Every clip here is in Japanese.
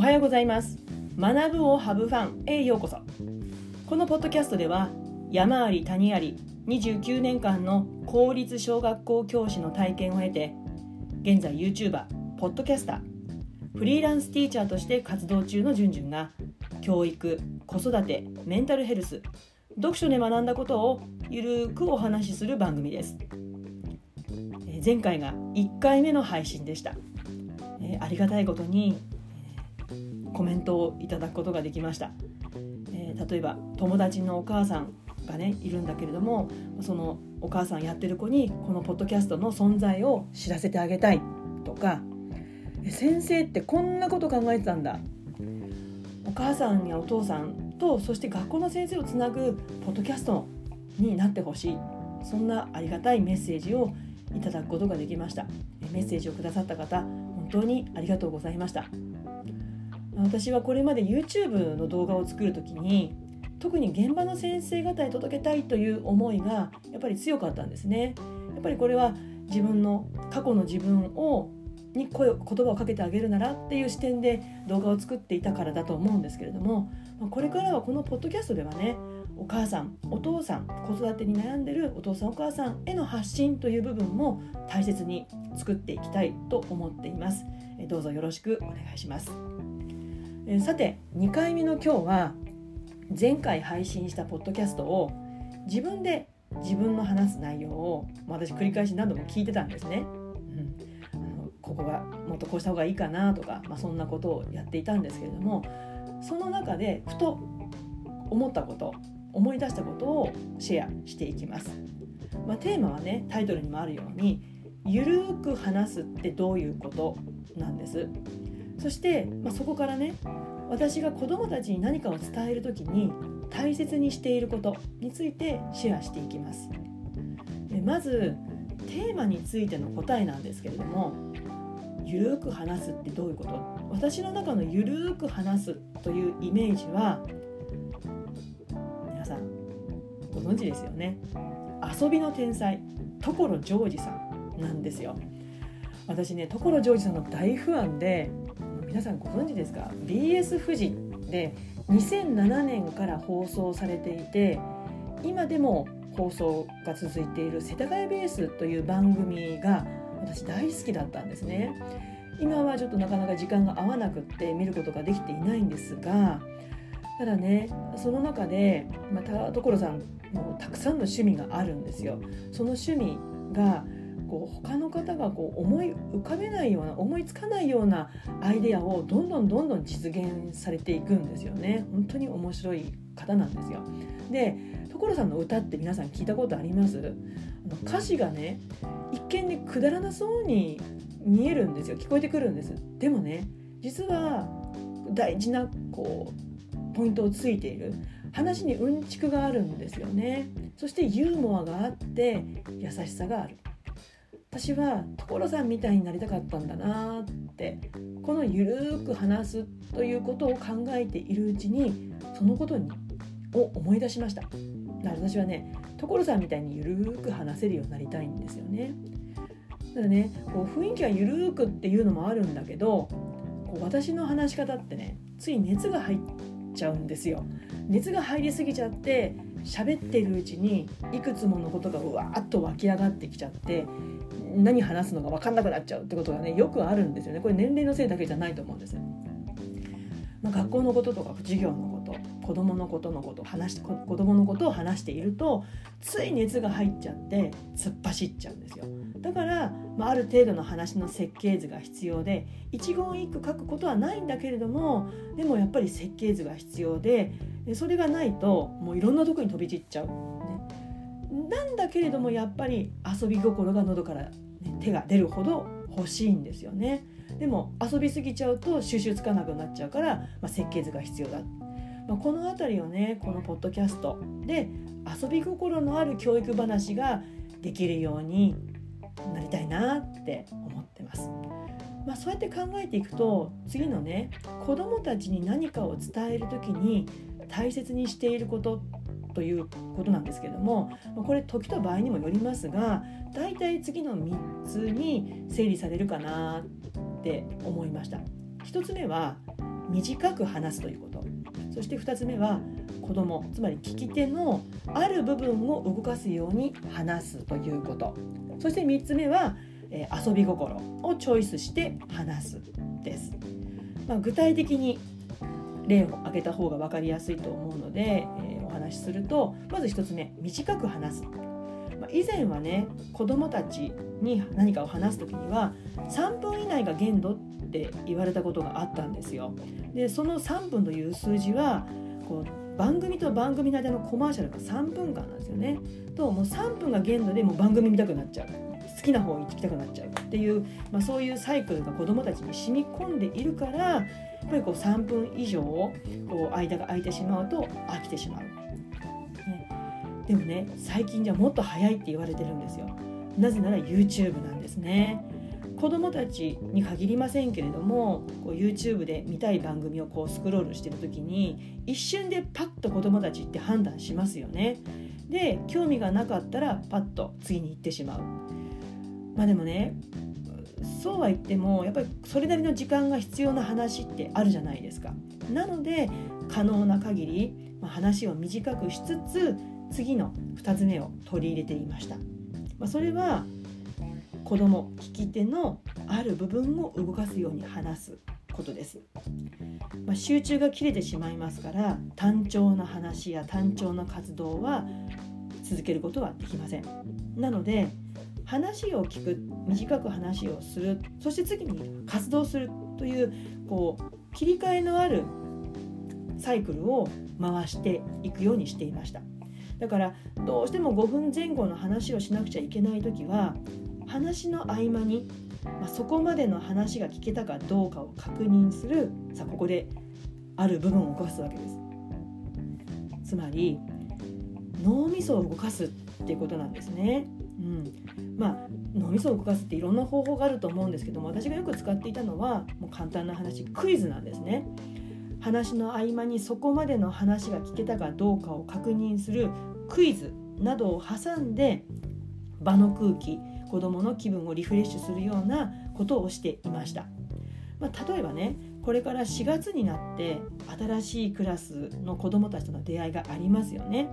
おはようございます。学ぶをハブファンへようこそ。このポッドキャストでは山あり谷あり29年間の公立小学校教師の体験を経て現在 YouTuber、ポッドキャスターフリーランスティーチャーとして活動中のじゅんじゅんが教育、子育て、メンタルヘルス読書で学んだことをゆるくお話しする番組です。前回が1回目の配信でした、えありがたいことにコメントをいただくことができました、えー例えば友達のお母さんがねいるんだけれどもそのお母さんやってる子にこのポッドキャストの存在を知らせてあげたいとか先生ってこんなこと考えてたんだ。お母さんやお父さんとそして学校の先生をつなぐポッドキャストになってほしい。そんなありがたいメッセージをいただくことができました。メッセージをくださった方本当にありがとうございました。私はこれまで YouTube の動画を作る時に特に現場の先生方に届けたいという思いがやっぱり強かったんですね。やっぱりこれは自分の過去の自分をに声言葉をかけてあげるならっていう視点で動画を作っていたからだと思うんですけれどもこれからはこのポッドキャストではねお母さんお父さん子育てに悩んでるお父さんお母さんへの発信という部分も大切に作っていきたいと思っています。どうぞよろしくお願いします。えさて2回目の今日は前回配信したポッドキャストを自分で自分の話す内容を私繰り返し何度も聞いてたんですね、うん。あのここがもっとこうした方がいいかなとか、まあ、そんなことをやっていたんですけれどもその中でふと思ったこと思い出したことをシェアしていきます。まあ、テーマはねタイトルにもあるようにゆるく話すってどういうことなんです。そして、まあ、そこからね私が子どもたちに何かを伝える時に大切にしていることについてシェアしていきます。まずテーマについての答えなんですけれどもゆるく話すってどういうこと？私の中のゆるく話すというイメージは皆さんご存知ですよね。遊びの天才所ジョージさんなんですよ。私ね所ジョージさんの大ファンで皆さんご存知ですか？BS 富士で2007年から放送されていて今でも放送が続いている「世田谷ベース」という番組が私大好きだったんですね。今はちょっとなかなか時間が合わなくって見ることができていないんですがただねその中でまた所さんもたくさんの趣味があるんですよ。その趣味がこう他の方がこう思い浮かべないような思いつかないようなアイデアをどんどんどんどん実現されていくんですよね。本当に面白い方なんですよ。で所さんの歌って皆さん聞いたことあります？歌詞がね一見ねくだらなそうに見えるんですよ。聞こえてくるんです。でもね実は大事なこうポイントをついている。話にうんちくがあるんですよね。そしてユーモアがあって優しさがある。私は所さんみたいになりたかったんだなってこのゆるく話すということを考えているうちにそのことにを思い出しました。だから私はね所さんみたいにゆるく話せるようになりたいんですよね。ただねこう雰囲気はゆるくっていうのもあるんだけどこう私の話し方ってねつい熱が入っちゃうんですよ。熱が入りすぎちゃって喋ってるうちにいくつものことがうわーっと湧き上がってきちゃって何話すのか分かんなくなっちゃうってことがねよくあるんですよねこれ年齢のせいだけじゃないと思うんです。まあ、学校のこととか授業の子供のことのこと話して子供のことを話しているとつい熱が入っちゃって突っ走っちゃうんですよ。だから、まあ、ある程度の話の設計図が必要で一言一句書くことはないんだけれどもでもやっぱり設計図が必要でそれがないともういろんなとこに飛び散っちゃう、ね、なんだけれどもやっぱり遊び心が喉から、ね、手が出るほど欲しいんですよね。でも遊びすぎちゃうと収集つかなくなっちゃうから、まあ、設計図が必要だ、まあ、この辺りをねこのポッドキャストで遊び心のある教育話ができるようになりたいなって思ってます。まあ、そうやって考えていくと次のね子どもたちに何かを伝える時に大切にしていることということなんですけどもこれ時と場合にもよりますが大体次の3つに整理されるかなって思いました。1つ目は短く話すということそして2つ目は子供つまり聞き手のある部分を動かすように話すということ。そして3つ目は、えー、遊び心をチョイスして話すです、まあ、具体的に例を挙げた方が分かりやすいと思うので、えー、お話しするとまず1つ目短く話す、まあ、以前はね子どもたちに何かを話す時には3分以内が限度って言われたことがあったんですよ。でその3分という数字はこう番組と番組の間のコマーシャルが3分間なんですよね。ともう3分が限度でもう番組見たくなっちゃう好きな方に行きたくなっちゃうっていう、まあ、そういうサイクルが子どもたちに染み込んでいるからやっぱりこう3分以上こう間が空いてしまうと飽きてしまう。でもね最近じゃもっと早いって言われてるんですよ。なぜなら YouTube なんですね。子どもたちに限りませんけれどもこう YouTube で見たい番組をこうスクロールしてる時に一瞬でパッと子どもたちって判断しますよね。で興味がなかったらパッと次に行ってしまう。まあでもねそうは言ってもやっぱりそれなりの時間が必要な話ってあるじゃないですか。なので可能な限り、ま、話を短くしつつ次の2つ目を取り入れていました。まあ、それは子供聞き手のある部分を動かすように話すことです、まあ、集中が切れてしまいますから単調な話や単調な活動は続けることはできません。なので話を聞く短く話をするそして次に活動するというこう切り替えのあるサイクルを回していくようにしていました。だからどうしても5分前後の話をしなくちゃいけない時は話の合間に、まあ、そこまでの話が聞けたかどうかを確認するさあここである部分を動かすわけですつまり脳みそを動かすっていうことなんですね。うん、まあ脳みそを動かすっていろんな方法があると思うんですけども私がよく使っていたのはもう簡単な話クイズなんですね。話の合間にそこまでの話が聞けたかどうかを確認するクイズなどを挟んで場の空気子どもの気分をリフレッシュするようなことをしていました。まあ、例えばねこれから4月になって新しいクラスの子どもたちとの出会いがありますよね。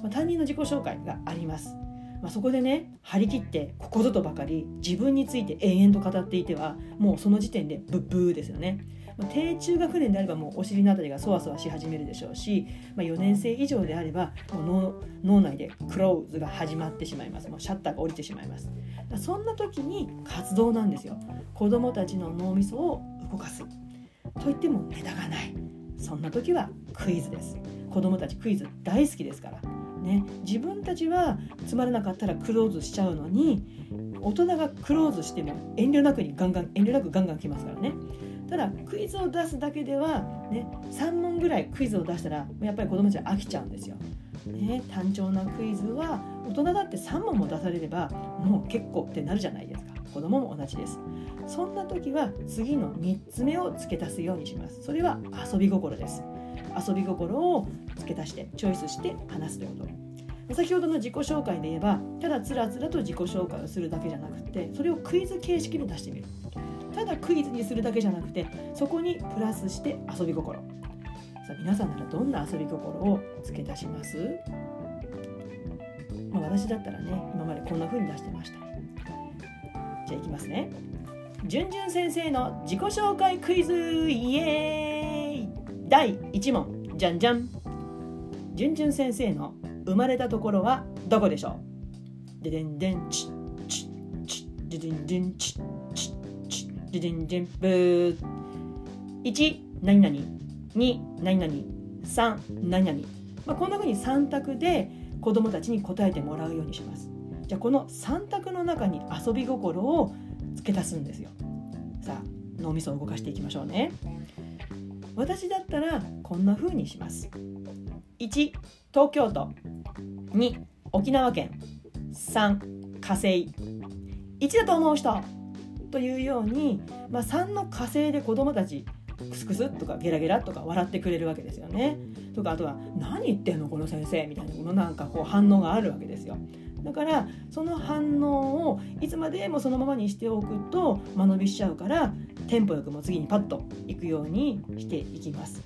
まあ、担任の自己紹介があります。まあ、そこでね張り切ってここぞとばかり自分について延々と語っていてはもうその時点でブッブーですよね。低中学年であればもうお尻のあたりがそわそわし始めるでしょうし、まあ、4年生以上であればもう脳内でクローズが始まってしまいます。もうシャッターが降りてしまいます。そんな時に活動なんですよ。子どもたちの脳みそを動かす。といってもネタがない。そんな時はクイズです。子どもたちクイズ大好きですから。ね、自分たちはつまらなかったらクローズしちゃうのに大人がクローズしても遠慮なくにガンガン遠慮なくガンガン来ますからね。ただクイズを出すだけでは、ね、3問ぐらいクイズを出したらやっぱり子供たちは飽きちゃうんですよ。ね、単調なクイズは大人だって3問も出されればもう結構ってなるじゃないですか。子供も同じです。そんな時は次の3つ目を付け足すようにします。それは遊び心です。遊び心を付け足してチョイスして話すということ。先ほどの自己紹介で言えばただつらつらと自己紹介をするだけじゃなくてそれをクイズ形式で出してみるただクイズにするだけじゃなくてそこにプラスして遊び心。さあ皆さんならどんな遊び心を付け足します？まあ、私だったらね今までこんな風に出してました。じゃあいきますね。じゅんじゅん先生の自己紹介クイズイエーイ。第1問。じゃんじゃん。じゅんじゅん先生の生まれたところはどこでしょう？ででんでんちちちででんでんちちじじんじんブー1何々。2何々。3何々、まあ、こんな風に3択で子どもたちに答えてもらうようにします。じゃあこの3択の中に遊び心を付け足すんですよ。さあ脳みそを動かしていきましょうね。私だったらこんな風にします。1東京都。2沖縄県。3火星。1だと思う人。というように、まあ、3の火星で子どもたちクスクスとかゲラゲラとか笑ってくれるわけですよね。とかあとは「何言ってんのこの先生」みたいなこのなんかこう反応があるわけですよ。だからその反応をいつまでもそのままにしておくと間延びしちゃうからテンポよくも次にパッといくようにしていきます。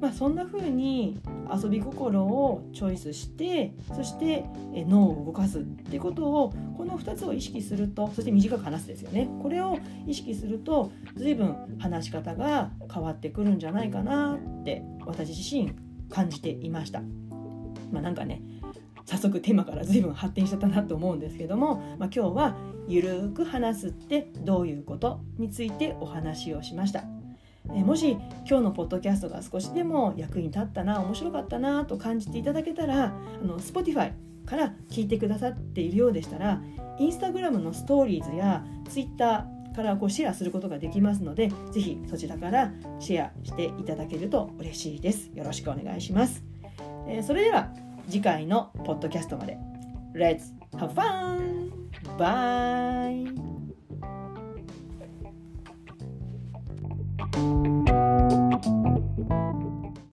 まあ、そんな風に遊び心をチョイスしてそして脳を動かすってことをこの2つを意識するとそして短く話すですよねこれを意識すると随分話し方が変わってくるんじゃないかなって私自身感じていました。まあ、なんかね早速テーマから随分発展しちゃったなと思うんですけども、まあ、今日は「ゆるく話すってどういうこと?」についてお話をしました。えもし今日のポッドキャストが少しでも役に立ったな面白かったなと感じていただけたらあの Spotify から聞いてくださっているようでしたらインスタグラムのストーリーズや Twitter からこうシェアすることができますのでぜひそちらからシェアしていただけると嬉しいですよろしくお願いします、え、それでは次回のポッドキャストまで Let's have fun! Bye! you